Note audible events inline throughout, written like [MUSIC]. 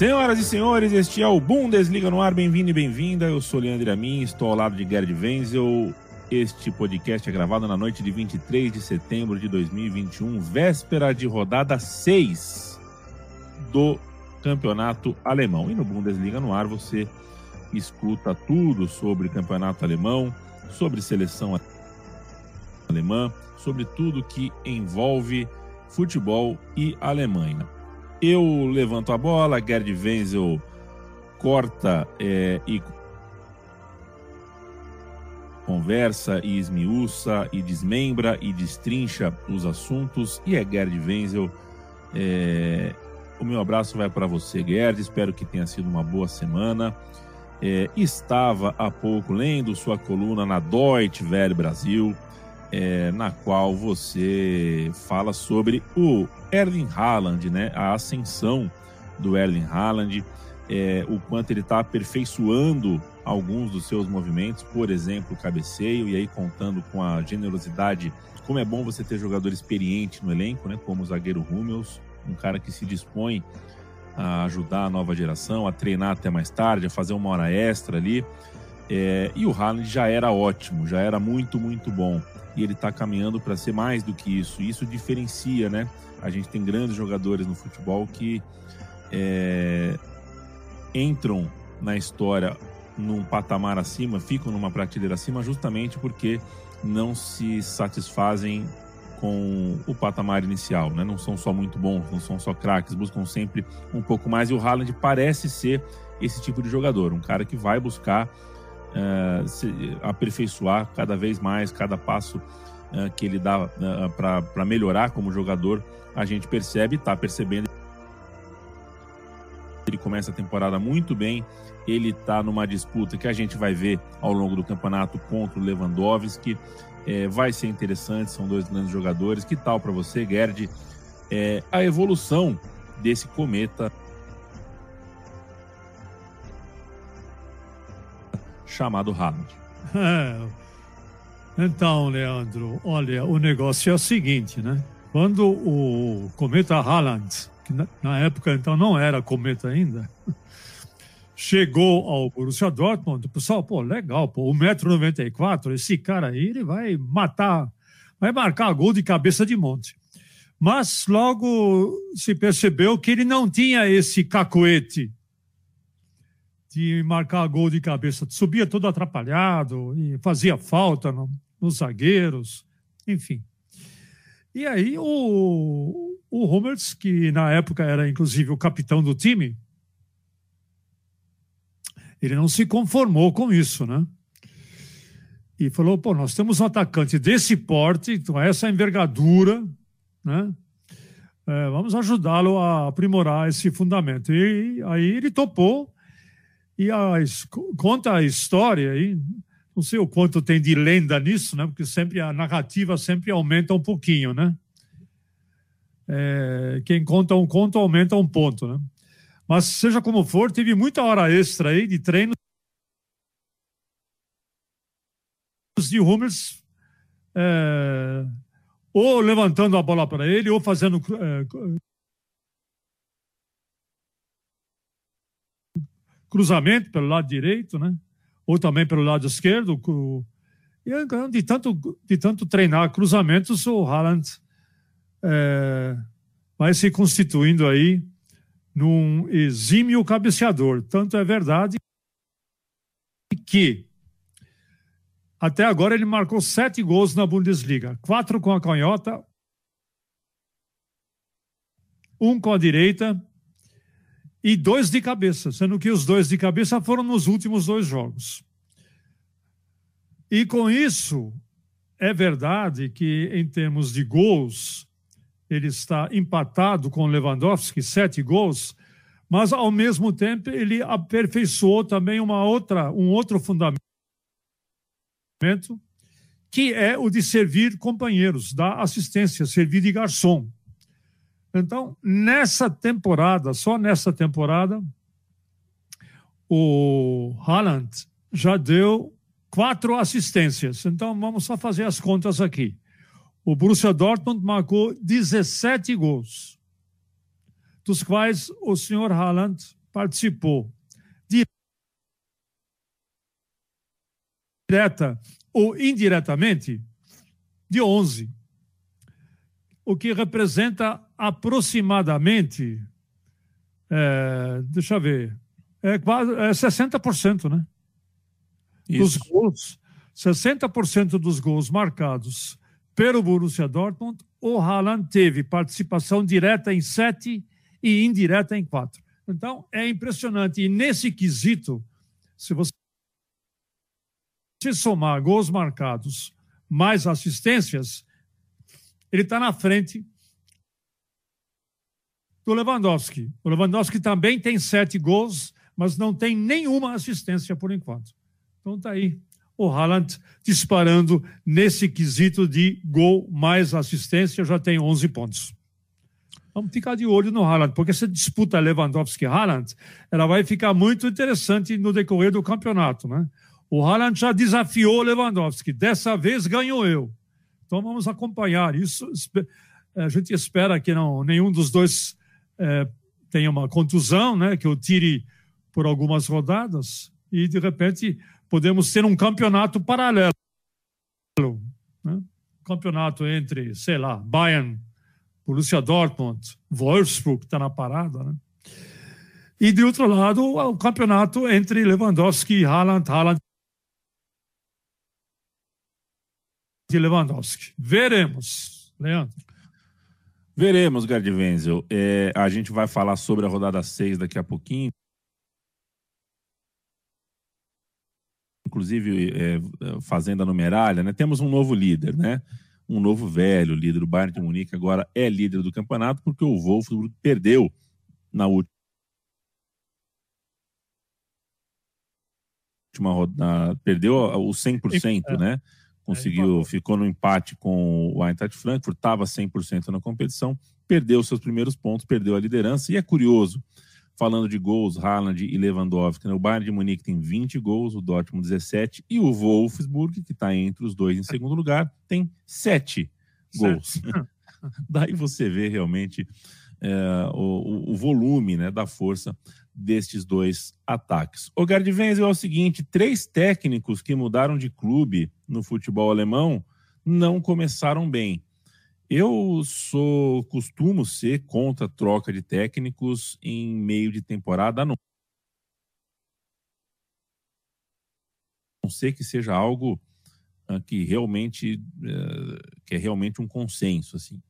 Senhoras e senhores, este é o Bundesliga no ar. Bem-vindo e bem-vinda. Eu sou Leandro Amin, estou ao lado de Gerd Wenzel. Este podcast é gravado na noite de 23 de setembro de 2021, véspera de rodada 6 do campeonato alemão. E no Bundesliga no ar você escuta tudo sobre campeonato alemão, sobre seleção alemã, sobre tudo que envolve futebol e Alemanha. Eu levanto a bola, Gerd Wenzel corta é, e conversa e esmiuça e desmembra e destrincha os assuntos e é Gerd Wenzel. É, o meu abraço vai para você, Gerd. Espero que tenha sido uma boa semana. É, estava há pouco lendo sua coluna na Deutsche Welle Brasil é, na qual você fala sobre o Erling Haaland, né? A ascensão do Erling Haaland, é, o quanto ele está aperfeiçoando alguns dos seus movimentos, por exemplo, o cabeceio, e aí contando com a generosidade, como é bom você ter jogador experiente no elenco, né? Como o zagueiro Hummels, um cara que se dispõe a ajudar a nova geração, a treinar até mais tarde, a fazer uma hora extra ali. É, e o Haaland já era ótimo, já era muito, muito bom e ele está caminhando para ser mais do que isso. Isso diferencia, né? A gente tem grandes jogadores no futebol que é, entram na história num patamar acima, ficam numa prateleira acima, justamente porque não se satisfazem com o patamar inicial, né? Não são só muito bons, não são só craques, buscam sempre um pouco mais. E o Haaland parece ser esse tipo de jogador, um cara que vai buscar uh, se aperfeiçoar cada vez mais, cada passo uh, que ele dá eh, para melhorar como jogador, a gente percebe, está percebendo. Ele começa a temporada muito bem, ele está numa disputa que a gente vai ver ao longo do campeonato contra o Lewandowski. É, vai ser interessante, são dois grandes jogadores. Que tal para você, Gerd? É, a evolução desse cometa chamado Haaland. É. Então, Leandro, olha, o negócio é o seguinte, né? Quando o cometa Haaland, que na época então não era cometa ainda, chegou ao Borussia Dortmund, o pessoal, pô, legal, pô, 1,94m, esse cara aí, ele vai matar, vai marcar gol de cabeça de monte. Mas logo se percebeu que ele não tinha esse cacoete de marcar gol de cabeça. Subia todo atrapalhado e fazia falta no, nos zagueiros, enfim. E aí o, o Hummels, que na época era inclusive o capitão do time, ele não se conformou com isso, né? E falou: pô, nós temos um atacante desse porte, com essa envergadura, né? É, vamos ajudá-lo a aprimorar esse fundamento. E aí ele topou e a, conta a história aí, não sei o quanto tem de lenda nisso, né? Porque sempre a narrativa sempre aumenta um pouquinho, né? É, quem conta um conto aumenta um ponto, né? Mas seja como for, teve muita hora extra aí de treino de Hummels é, ou levantando a bola para ele ou fazendo é, cruzamento pelo lado direito, né? Ou também pelo lado esquerdo. E de tanto, de tanto treinar cruzamentos, o Haaland é, vai se constituindo aí num exímio cabeceador. Tanto é verdade que até agora ele marcou sete gols na Bundesliga, quatro com a canhota, um com a direita e dois de cabeça, sendo que os dois de cabeça foram nos últimos dois jogos. E com isso, é verdade que, em termos de gols, ele está empatado com Lewandowski, sete gols, mas, ao mesmo tempo, ele aperfeiçoou também uma outra, um outro fundamento, que é o de servir companheiros, dar assistência, servir de garçom. Então, nessa temporada, só nessa temporada, o Haaland já deu quatro assistências. Então, vamos só fazer as contas aqui. O Borussia Dortmund marcou 17 gols, dos quais o senhor Haaland participou direta ou indiretamente de 11, o que representa aproximadamente, é, deixa eu ver, é quase é 60%, né? Dos gols, 60% dos gols marcados pelo Borussia Dortmund, o Haaland teve participação direta em sete e indireta em quatro. Então, é impressionante. E nesse quesito, se você somar gols marcados mais assistências, ele está na frente do Lewandowski. O Lewandowski também tem sete gols, mas não tem nenhuma assistência por enquanto. Então está aí o Haaland disparando nesse quesito de gol mais assistência, já tem 11 pontos. Vamos ficar de olho no Haaland, porque essa disputa Lewandowski-Haaland, ela vai ficar muito interessante no decorrer do campeonato, né? O Haaland já desafiou Lewandowski, dessa vez ganhou eu. Então vamos acompanhar isso. A gente espera que não, nenhum dos dois é, tenha uma contusão, né? Que o tire por algumas rodadas e de repente podemos ter um campeonato paralelo. Né? Campeonato entre, sei lá, Bayern Borussia Dortmund, Wolfsburg está na parada, né? E de outro lado, o campeonato entre Lewandowski e Haaland, Haaland e Lewandowski. Veremos, Leandro. Veremos, Gerd Wenzel. É, a gente vai falar sobre a rodada 6 daqui a pouquinho. Inclusive, é, fazendo a numeralha, né? Temos um novo líder, né? um novo velho líder. do Bayern de Munique agora é líder do campeonato porque o Wolfsburg perdeu na última rodada, perdeu o 100%, é. né? Conseguiu, ficou no empate com o Eintracht Frankfurt, estava 100% na competição, perdeu seus primeiros pontos, perdeu a liderança. E é curioso, falando de gols, Haaland e Lewandowski, né? o Bayern de Munique tem 20 gols, o Dortmund 17 e o Wolfsburg, que está entre os dois em segundo lugar, tem 7 gols. [LAUGHS] Daí você vê realmente é, o, o, volume né, da força destes dois ataques. O Gerd Wenzel é o seguinte, três técnicos que mudaram de clube no futebol alemão não começaram bem. Eu sou costumo ser contra a troca de técnicos em meio de temporada, não. Não sei que seja algo uh, que realmente uh, que é realmente um consenso assim.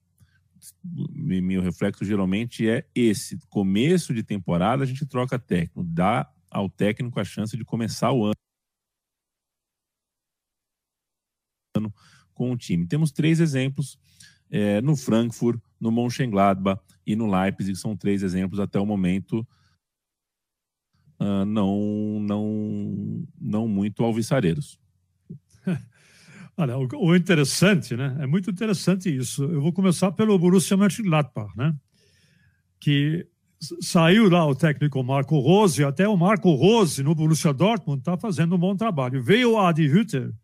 Meu reflexo geralmente é esse: começo de temporada a gente troca técnico, dá ao técnico a chance de começar o ano com o time. Temos três exemplos é, no Frankfurt, no Mönchengladbach e no Leipzig, são três exemplos até o momento uh, não, não, não muito alvissareiros. [LAUGHS] Olha, o, interessante, né? É muito interessante isso. Eu vou começar pelo Borussia Mönchengladbach, né? Que saiu lá o técnico Marco Rose, até o Marco Rose no Borussia Dortmund está fazendo um bom trabalho. Veio o Adi Hütter,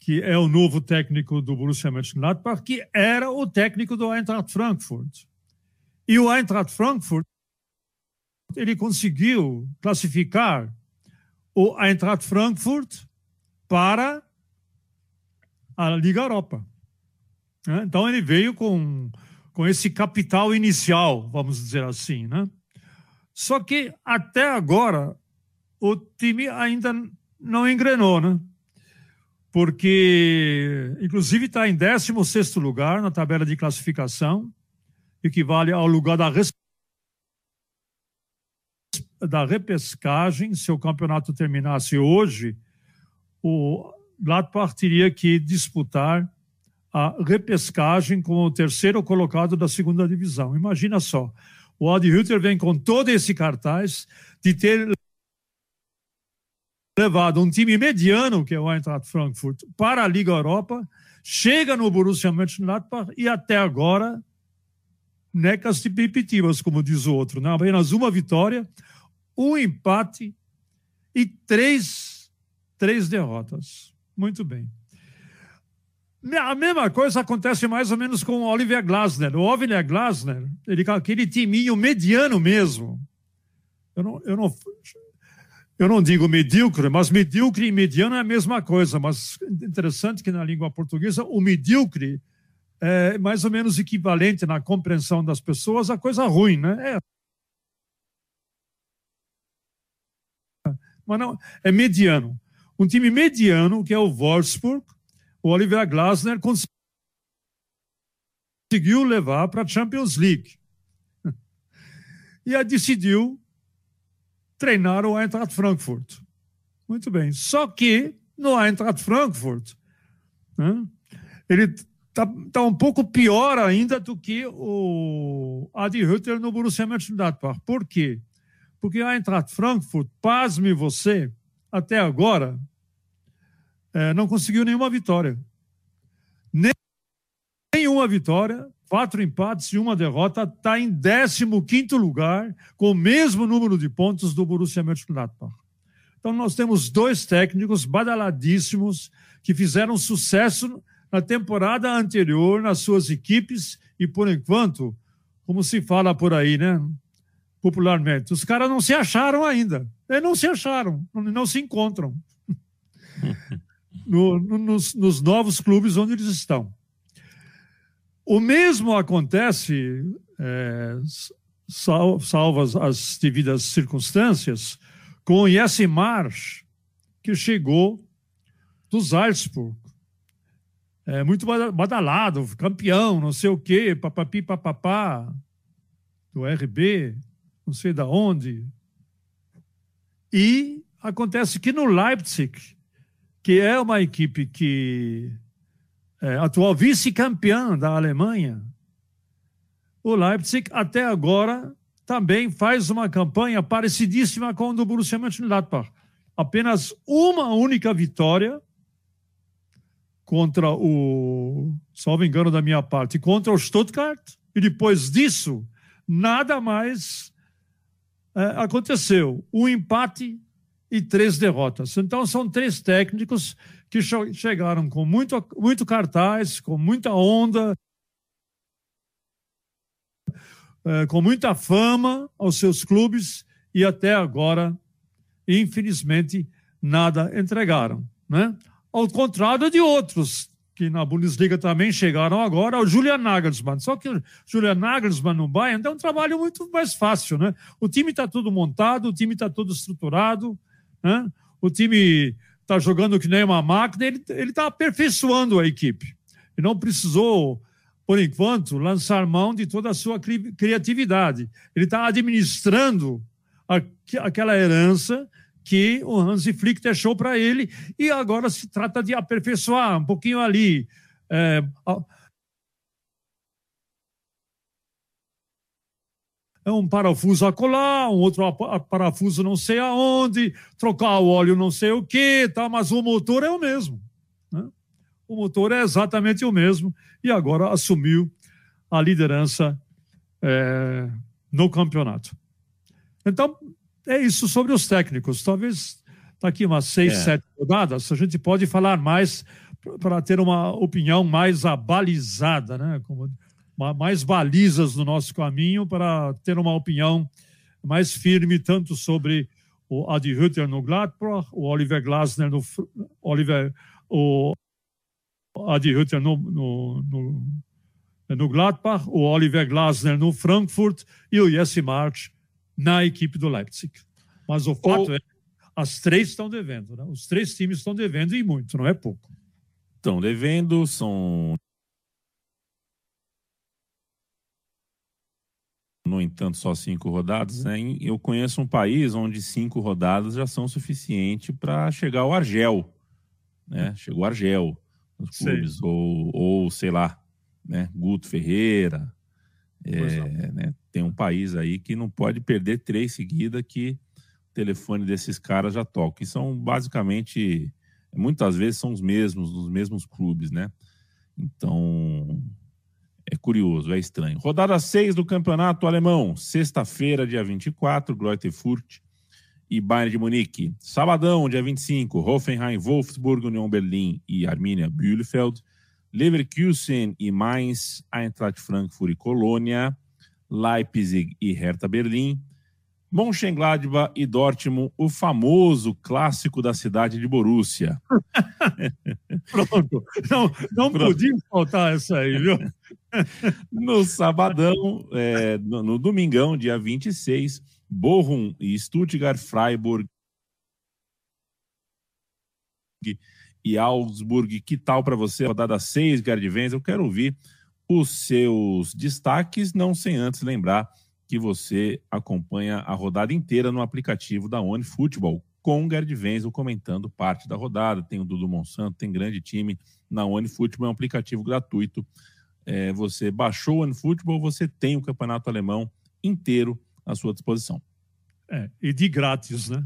que é o novo técnico do Borussia Mönchengladbach, que era o técnico do Eintracht Frankfurt. E o Eintracht Frankfurt ele conseguiu classificar o Eintracht Frankfurt para a Liga Europa. Né? Então ele veio com, com esse capital inicial, vamos dizer assim, né? Só que até agora o time ainda não engrenou, né? porque, inclusive, está em 16 lugar na tabela de classificação, equivale ao lugar da, res... da repescagem. Se o campeonato terminasse hoje, o Gladbach teria que disputar a repescagem com o terceiro colocado da segunda divisão. Imagina só, o Adi Hütter vem com todo esse cartaz de ter levado um time mediano, que é o Eintracht Frankfurt, para a Liga Europa, chega no Borussia Mönchengladbach e até agora necas de pipitivas, como diz o outro. Né? Apenas uma vitória, um empate e três, três derrotas. Muito bem. A mesma coisa acontece mais ou menos com o Oliver Glasner. O Oliver Glasner, ele, aquele timinho mediano mesmo, eu não, eu não, eu não digo medíocre, mas medíocre e mediano é a mesma coisa. Mas interessante que na língua portuguesa o medíocre é mais ou menos equivalente na compreensão das pessoas a coisa ruim, né? É. Mas não, é mediano. Um time mediano, que é o Wolfsburg, o Oliver Glasner conseguiu levar para a Champions League. [LAUGHS] E a decidiu treinar o Eintracht Frankfurt. Muito bem. Só que no Eintracht Frankfurt, né, ele está tá um pouco pior ainda do que o Adi Hütter no Borussia Mönchengladbach. Por quê? Porque a Eintracht Frankfurt, pasme você, até agora, é, não conseguiu nenhuma vitória. Nenhuma vitória, quatro empates e uma derrota, está em 15 lugar, com o mesmo número de pontos do Borussia Mönchengladbach. Então, nós temos dois técnicos badaladíssimos que fizeram sucesso na temporada anterior nas suas equipes e, por enquanto, como se fala por aí, né? Popularmente, os caras não se acharam ainda. Eles não se acharam, não se encontram [LAUGHS] no, no, nos, nos novos clubes onde eles estão. O mesmo acontece, é, sal, salvas as devidas circunstâncias, com o Jesse Marsch, que chegou do Salzburg. É, muito badalado, campeão, não sei o quê, papapi, papapá, do RB, não sei da onde. E acontece que no Leipzig, que é uma equipe que é, atual vice-campeã da Alemanha, o Leipzig até agora também faz uma campanha parecidíssima com a do Borussia Mönchengladbach. Apenas uma única vitória contra o, salvo engano da minha parte, contra o Stuttgart, e depois disso, nada mais é, aconteceu. Um empate e três derrotas. Então, são três técnicos que chegaram com muito, muito cartaz, com muita onda, é, com muita fama aos seus clubes e até agora, infelizmente, nada entregaram. Né? Ao contrário de outros que na Bundesliga também chegaram agora, o Julian Nagelsmann. Só que o Julian Nagelsmann no Bayern é um trabalho muito mais fácil. Né? O time está tudo montado, o time está todo estruturado, né? O time está jogando que nem uma máquina, ele está aperfeiçoando a equipe. E não precisou, por enquanto, lançar mão de toda a sua cri criatividade. Ele está administrando a, aquela herança que o Hansi Flick deixou para ele e agora se trata de aperfeiçoar um pouquinho ali. É, É um parafuso a colar, um outro parafuso não sei aonde, trocar o óleo não sei o que, tá, mas o motor é o mesmo. Né? O motor é exatamente o mesmo e agora assumiu a liderança é, no campeonato. Então, é isso sobre os técnicos. Talvez daqui umas seis, é. sete rodadas a gente pode falar mais para ter uma opinião mais abalizada, né? Como mais balizas no nosso caminho para ter uma opinião mais firme tanto sobre o Adi Hütter no Gladbach, o Oliver Glasner no Oliver o Adi Hütter no, no, no, no Gladbach, o Oliver Glasner no Frankfurt e o Jesse March na equipe do Leipzig. Mas o fato o... é as três estão devendo, né? Os três times estão devendo e muito, não é pouco. Estão devendo, são no entanto, só cinco rodadas, né? Eu conheço um país onde cinco rodadas já são suficiente para chegar ao Argel, né? Chegou Argel nos clubes, ou, ou sei lá, né? Guto Ferreira. É, né? Tem um país aí que não pode perder três seguidas que o telefone desses caras já toca. E são basicamente, muitas vezes são os mesmos, dos mesmos clubes, né? Então, é curioso, é estranho. Rodada 6 do Campeonato Alemão, sexta-feira, dia 24, Greuther Fürth e Bayern de Munique. Sabadão, dia 25, Hoffenheim, Wolfsburg, União Berlim e Arminia Bielefeld. Leverkusen e Mainz, Eintracht Frankfurt e Colônia. Leipzig e Hertha Berlim. Mönchengladbach e Dortmund, o famoso clássico da cidade de Borussia. [LAUGHS] Pronto, não, não [LAUGHS] Pronto. podia faltar essa aí, viu? No sabadão, é, no, no, domingão, dia 26, Bochum e Stuttgart, Freiburg e Augsburg. Que tal para você? Rodada 6, Gerd Vens. Eu quero ouvir os seus destaques, não sem antes lembrar que você acompanha a rodada inteira no aplicativo da One Football, com o Gerd Wenzel comentando parte da rodada. Tem o Dudu Monsanto, tem grande time na One Football, é um aplicativo gratuito. É, você baixou o One Football, você tem o campeonato alemão inteiro à sua disposição. É, e de grátis, né?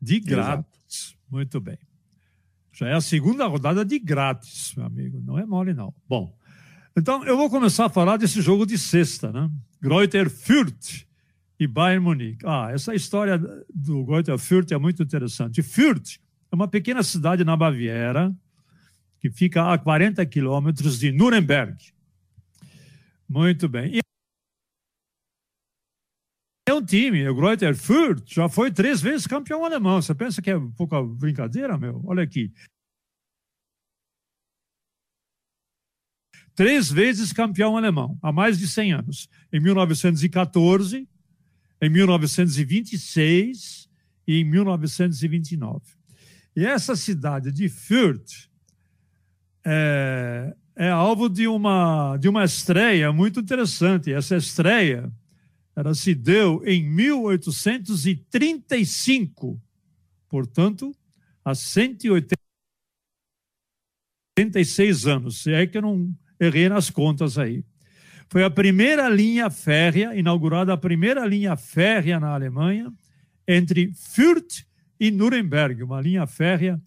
De grátis. Exato. Muito bem. Já é a segunda rodada de grátis, meu amigo. Não é mole, não. Bom, então eu vou começar a falar desse jogo de sexta, né? Greuther Fürth e Bayern Munique. Ah, essa história do Greuther Fürth é muito interessante. Fürth é uma pequena cidade na Baviera que fica a 40 quilômetros de Nuremberg. Muito bem. E é um time, o Greuther Fürth já foi três vezes campeão alemão. Você pensa que é pouca brincadeira, meu? Olha aqui. três vezes campeão alemão, há mais de 100 anos. Em 1914, em 1926 e em 1929. E essa cidade de Fürth é, é alvo de uma, de uma estreia muito interessante. Essa estreia ela se deu em 1835, portanto, há 186 anos. Se é que eu não errei nas contas aí. Foi a primeira linha férrea, inaugurada a primeira linha férrea na Alemanha, entre Fürth e Nuremberg, uma linha férrea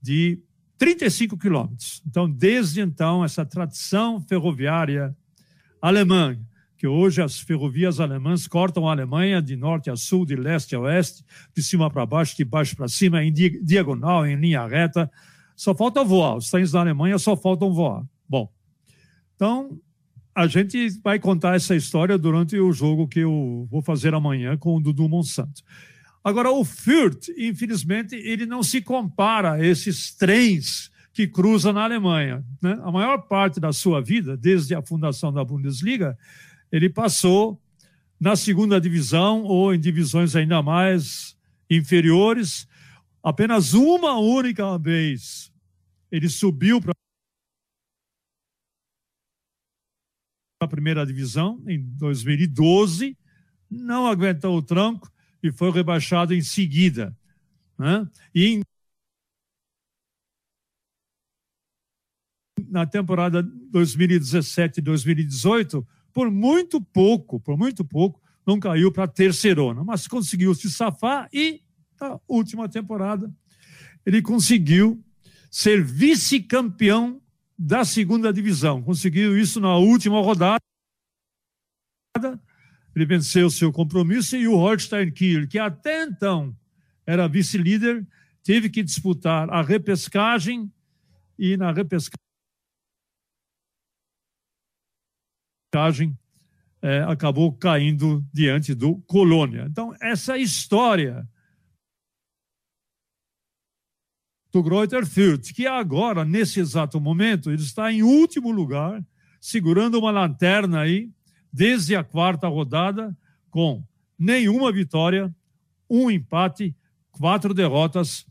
de 35 quilômetros. Então, desde então, essa tradição ferroviária alemã, que hoje as ferrovias alemãs cortam a Alemanha de norte a sul, de leste a oeste, de cima para baixo, de baixo para cima, em diagonal, em linha reta. Só falta voar. Os trens da Alemanha só faltam voar. Bom, então, a gente vai contar essa história durante o jogo que eu vou fazer amanhã com o Dudu Monsanto. Agora, o Fürth, infelizmente, ele não se compara a esses trens que cruzam na Alemanha. Né? A maior parte da sua vida, desde a fundação da Bundesliga, ele passou na segunda divisão ou em divisões ainda mais inferiores. Apenas uma única vez ele subiu para a primeira divisão em 2012, não aguentou o tranco e foi rebaixado em seguida. Né? E em, na temporada 2017-2018, por muito pouco, por muito pouco, não caiu para terceirona, mas conseguiu se safar e na última temporada ele conseguiu ser vice-campeão da segunda divisão. Conseguiu isso na última rodada. Ele venceu seu compromisso e o Holstein Kiel, que até então era vice-líder, teve que disputar a repescagem e na repescagem é, acabou caindo diante do Colônia. Então, essa história do Greuther Fürth, que agora, nesse exato momento, ele está em último lugar, segurando uma lanterna aí, desde a quarta rodada, com nenhuma vitória, um empate, quatro derrotas,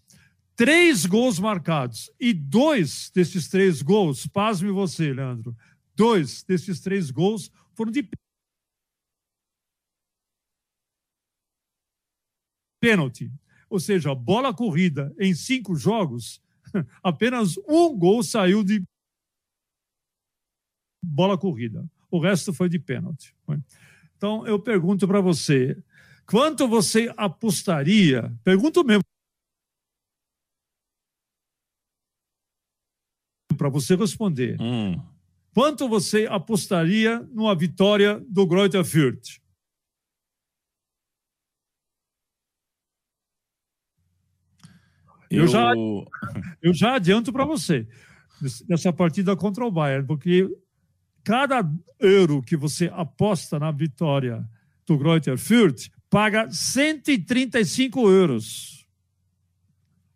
três gols marcados. E dois desses três gols, pasme você, Leandro, dois desses três gols foram de pênalti ou seja, bola corrida em cinco jogos, [LAUGHS] apenas um gol saiu de bola corrida. O resto foi de pênalti. Então, eu pergunto para você: quanto você apostaria? Pergunto mesmo. Para você responder. Hum. Quanto você apostaria numa vitória do Greuther Fürth? Eu, eu já, [LAUGHS] eu já adianto para você nessa partida contra o Bayern, porque cada euro que você aposta na vitória do Greuther Fürth paga 135 euros.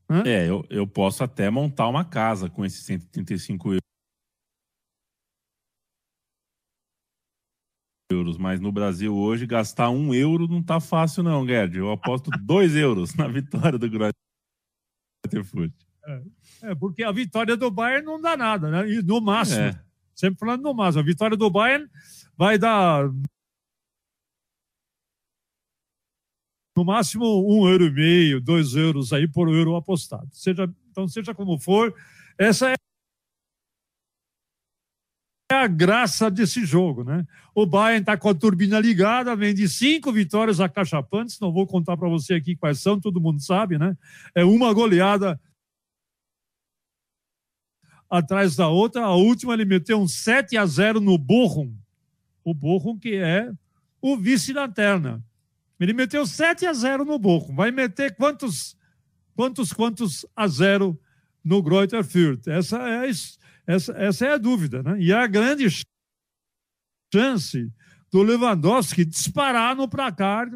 Hã? É, eu, eu posso até montar uma casa com esses 135 euros. Mas no Brasil hoje, gastar um euro não tá fácil, não, Gerd. Eu aposto [LAUGHS] dois euros na vitória do Greuther Fürth. É, é, porque a vitória do Bayern não dá nada, né? E no máximo, é. Sempre falando no máximo, a vitória do Bayern vai dar no máximo um euro e meio, dois euros aí por euro apostado. Seja, então, seja como for, essa é a graça desse jogo, né? O Bayern está com a turbina ligada, vem de cinco vitórias acachapantes, não vou contar para você aqui quais são, todo mundo sabe, né? É uma goleada atrás da outra. A última ele meteu um 7 a 0 no Bochum. O Bochum que é o vice-lanterna. Ele meteu 7 a 0 no Bochum. Vai meter quantos, quantos, quantos a 0 no Greuther Fürth? Essa é, essa, essa é a dúvida, né? E a grande chance do Lewandowski disparar no placar,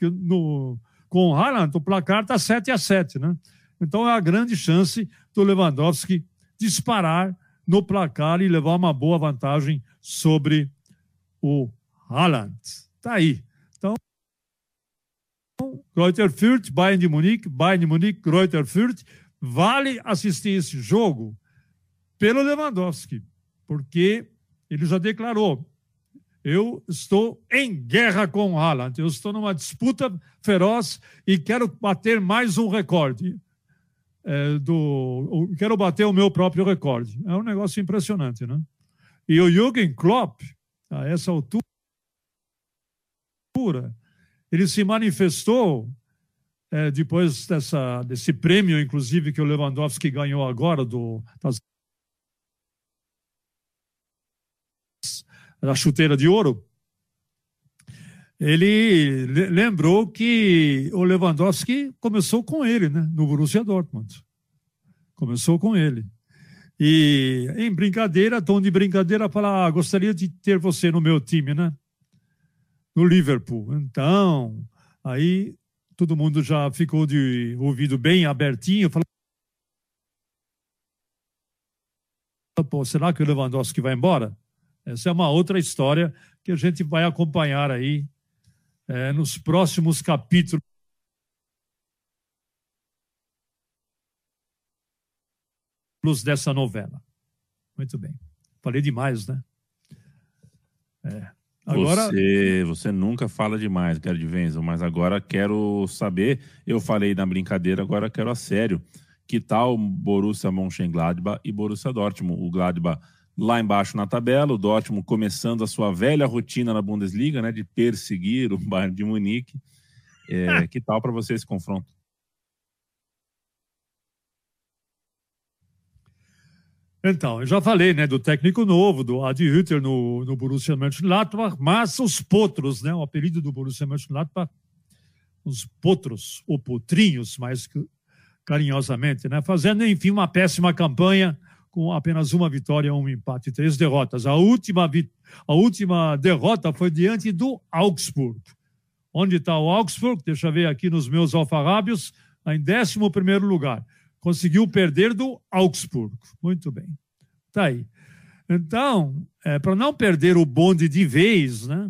no, com o Haaland, o placar está 7 a 7, né? Então é a grande chance do Lewandowski disparar no placar e levar uma boa vantagem sobre o Haaland. Está aí. Então, Reuter Fürth, Bayern de Munique, Bayern de Munique, Reuter Fürth. Vale assistir esse jogo pelo Lewandowski, porque ele já declarou: eu estou em guerra com o Haaland, eu estou numa disputa feroz e quero bater mais um recorde é, do. Quero bater o meu próprio recorde. É um negócio impressionante, né? E o Jürgen Klopp, a essa altura, ele se manifestou é, depois dessa, desse prêmio, inclusive, que o Lewandowski ganhou agora do, das, da chuteira de ouro. Ele lembrou que o Lewandowski começou com ele, né, no Borussia Dortmund. Começou com ele. E em brincadeira, tom de brincadeira, fala: ah, gostaria de ter você no meu time, né? No Liverpool. Então, aí todo mundo já ficou de ouvido bem abertinho, falou: Pô, será que o Lewandowski vai embora? Essa é uma outra história que a gente vai acompanhar aí é, nos próximos capítulos dessa novela. Muito bem. Falei demais, né? É. Agora... Você, você nunca fala demais, Gerd Wenzel, mas agora quero saber, eu falei na brincadeira, agora quero a sério. Que tal Borussia Mönchengladbach e Borussia Dortmund? O Gladbach lá embaixo na tabela, o Dortmund começando a sua velha rotina na Bundesliga, né, de perseguir o [LAUGHS] Bayern de Munique. É, [LAUGHS] que tal para você esse confronto? Então, eu já falei, né, do técnico novo, do Adi Hütter no, no Borussia Mönchengladbach, mas os potros, né, o apelido do Borussia Mönchengladbach, os potros, ou potrinhos, mais carinhosamente, né, fazendo, enfim, uma péssima campanha, com apenas uma vitória, um empate e três derrotas. A última, a última derrota foi diante do Augsburg. Onde está o Augsburg? Deixa eu ver aqui nos meus alfarrábios, em 11 lugar. Conseguiu perder do Augsburg. Muito bem. Está aí. Então, é, para não perder o bonde de vez, né?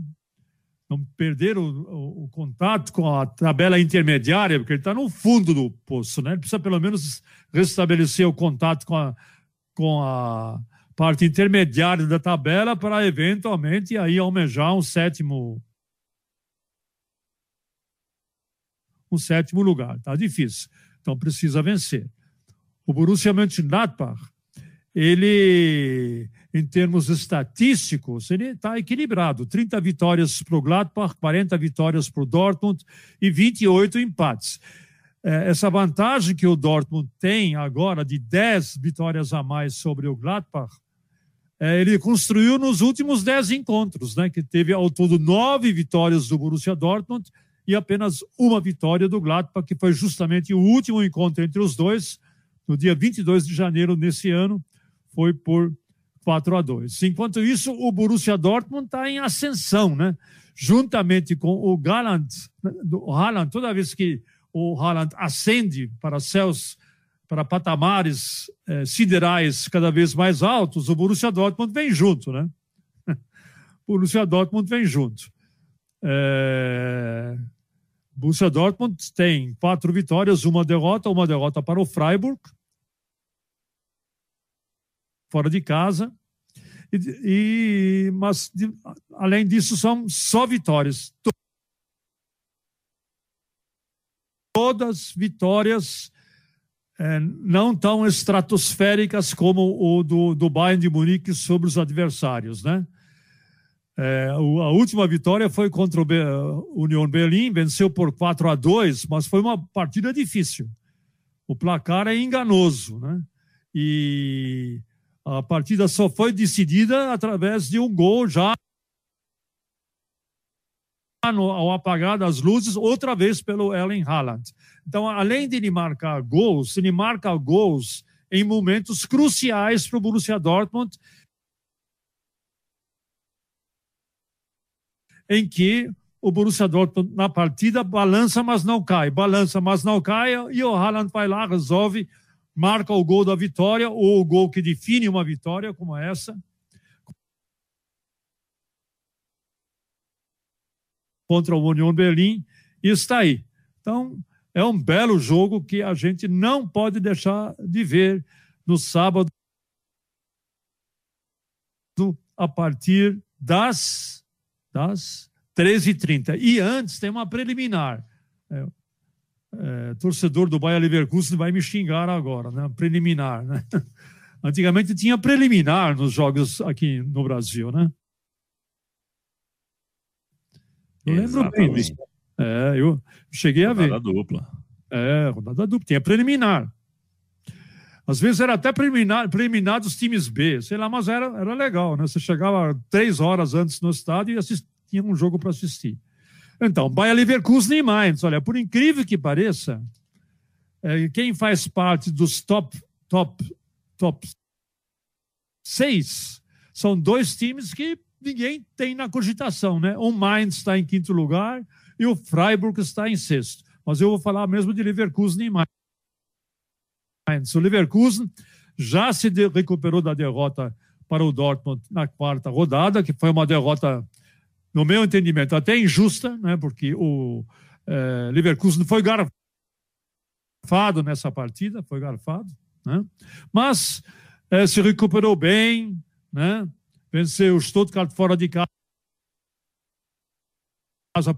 não perder o, o, o, contato com a tabela intermediária, porque ele está no fundo do poço, né? Ele precisa pelo menos restabelecer o contato com a, com a parte intermediária da tabela para eventualmente aí almejar um sétimo um sétimo lugar. Tá difícil. Então precisa vencer. O Borussia Mönchengladbach, ele em termos estatísticos, ele está equilibrado. 30 vitórias para o Gladbach, 40 vitórias para o Dortmund e 28 empates. É, essa vantagem que o Dortmund tem agora de 10 vitórias a mais sobre o Gladbach, é, ele construiu nos últimos 10 encontros, né, que teve ao todo nove vitórias do Borussia Dortmund e apenas uma vitória do Gladbach, que foi justamente o último encontro entre os dois, no dia 22 de janeiro desse ano, foi por 4 a 2. Enquanto isso, o Borussia Dortmund está em ascensão, né? Juntamente com o Gallant, o Haaland, toda vez que o Haaland ascende para céus, para patamares eh, siderais cada vez mais altos, o Borussia Dortmund vem junto, né? o [LAUGHS] Borussia Dortmund vem junto. É... Borussia Dortmund tem quatro vitórias, uma derrota, uma derrota para o Freiburg, fora de casa. E, e mas de, além disso são só vitórias. Todas vitórias é, não tão estratosféricas como o do, do Bayern de Munique sobre os adversários, né? É, a última vitória foi contra o União Berlim, venceu por 4 a 2, mas foi uma partida difícil. O placar é enganoso, né? E a partida só foi decidida através de um gol já no, ao apagar das luzes, outra vez pelo Ellen Haaland. Então, além de ele marcar gols, ele marca gols em momentos cruciais para o Borussia Dortmund em que o Borussia Dortmund na partida balança, mas não cai, balança, mas não cai, e o Haaland vai lá, resolve, marca o gol da vitória, ou o gol que define uma vitória como essa. Contra o Union Berlim, e está aí. Então, é um belo jogo que a gente não pode deixar de ver no sábado, a partir das das 13h30. E antes tem uma preliminar. É, é, torcedor do Bayer Leverkusen vai me xingar agora, né? Preliminar, né? [LAUGHS] Antigamente tinha preliminar nos jogos aqui no Brasil, né? Eu lembro bem disso. É, eu cheguei a ver. Rodada dupla. É, rodada dupla. Tinha preliminar. Às vezes era até preliminar, preliminar dos times B, sei lá, mas era, era legal, né? Você chegava três horas antes no estádio e tinha um jogo para assistir. Então, Bayer Leverkusen e Mainz, olha, por incrível que pareça, é, quem faz parte dos top, top, top seis são dois times que ninguém tem na cogitação, né? O Mainz está em quinto lugar e o Freiburg está em sexto. Mas eu vou falar mesmo de Leverkusen e Mainz. O Leverkusen já se recuperou da derrota para o Dortmund na quarta rodada, que foi uma derrota, no meu entendimento, até injusta, né, porque o é, Leverkusen foi garfado nessa partida, foi garfado, né, mas é, se recuperou bem, né, venceu o Stuttgart fora de casa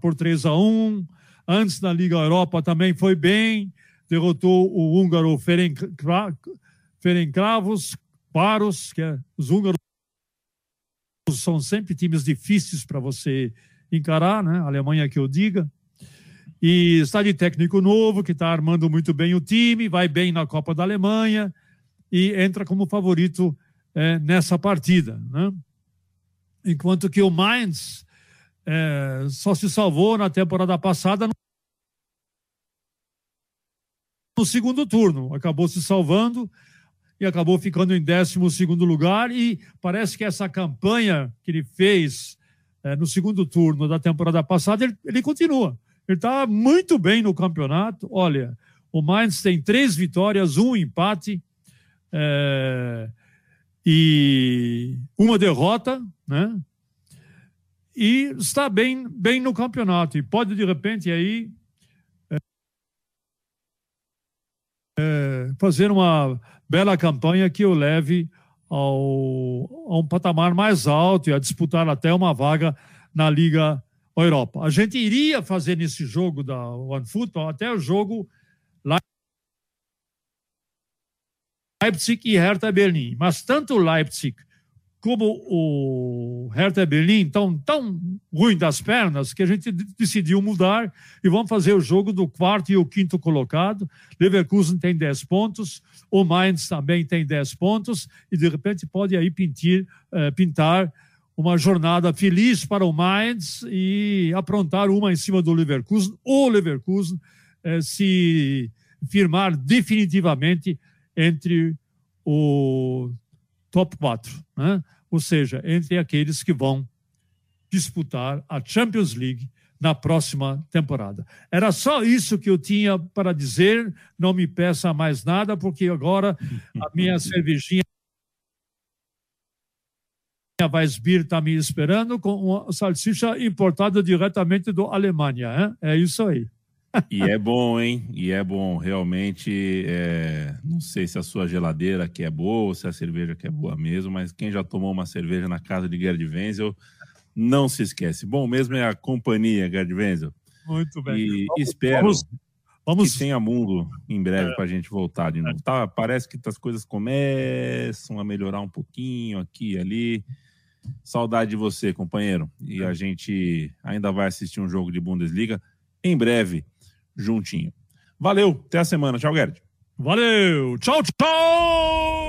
por 3 a 1 antes na Liga Europa também foi bem, derrotou o húngaro Ferencváros, Paros, que é, os húngaros são sempre times difíceis para você encarar, né? A Alemanha que eu diga. E está de técnico novo, que está armando muito bem o time, vai bem na Copa da Alemanha e entra como favorito é, nessa partida. Né? Enquanto que o Mainz é, só se salvou na temporada passada no segundo turno. Acabou se salvando e acabou ficando em 12 lugar. E parece que essa campanha que ele fez é, no segundo turno da temporada passada, ele, ele continua. Ele está muito bem no campeonato. Olha, o Mainz tem três vitórias, um empate é, e uma derrota, né? E está bem, bem no campeonato. E pode, de repente, aí é, fazer uma bela campanha que o leve ao, a um patamar mais alto e a disputar até uma vaga na Liga Europa. A gente iria fazer nesse jogo da OneFootball até o jogo Leipzig e Hertha Berlim, mas tanto o Leipzig como o Hertha Berlim estão tão ruim das pernas que a gente decidiu mudar e vamos fazer o jogo do quarto e o quinto colocado. Leverkusen tem 10 pontos, o Mainz também tem 10 pontos e de repente pode aí pintir, eh, pintar uma jornada feliz para o Mainz e aprontar uma em cima do Leverkusen, ou Leverkusen eh, se firmar definitivamente entre o top 4, né? ou seja, entre aqueles que vão disputar a Champions League na próxima temporada. Era só isso que eu tinha para dizer. Não me peça mais nada, porque agora a minha [LAUGHS] cervejinha Weissbier está me esperando com uma salsicha importada diretamente da Alemanha. Hein? É isso aí. E é bom, hein? E é bom, realmente. É... Não sei se a sua geladeira que é boa ou se a cerveja que é boa mesmo, mas quem já tomou uma cerveja na casa de Gerd Wenzel não se esquece. Bom mesmo é a companhia, Gerd Wenzel. Muito bem. E vamos, espero vamos, vamos... que tenha mundo em breve é. para a gente voltar de novo. Tá, parece que as coisas começam a melhorar um pouquinho aqui e ali. Saudade de você, companheiro. E a gente ainda vai assistir um jogo de Bundesliga em breve, juntinho. Valeu, até a semana. Tchau, Gerd. Valeu, tchau, tchau!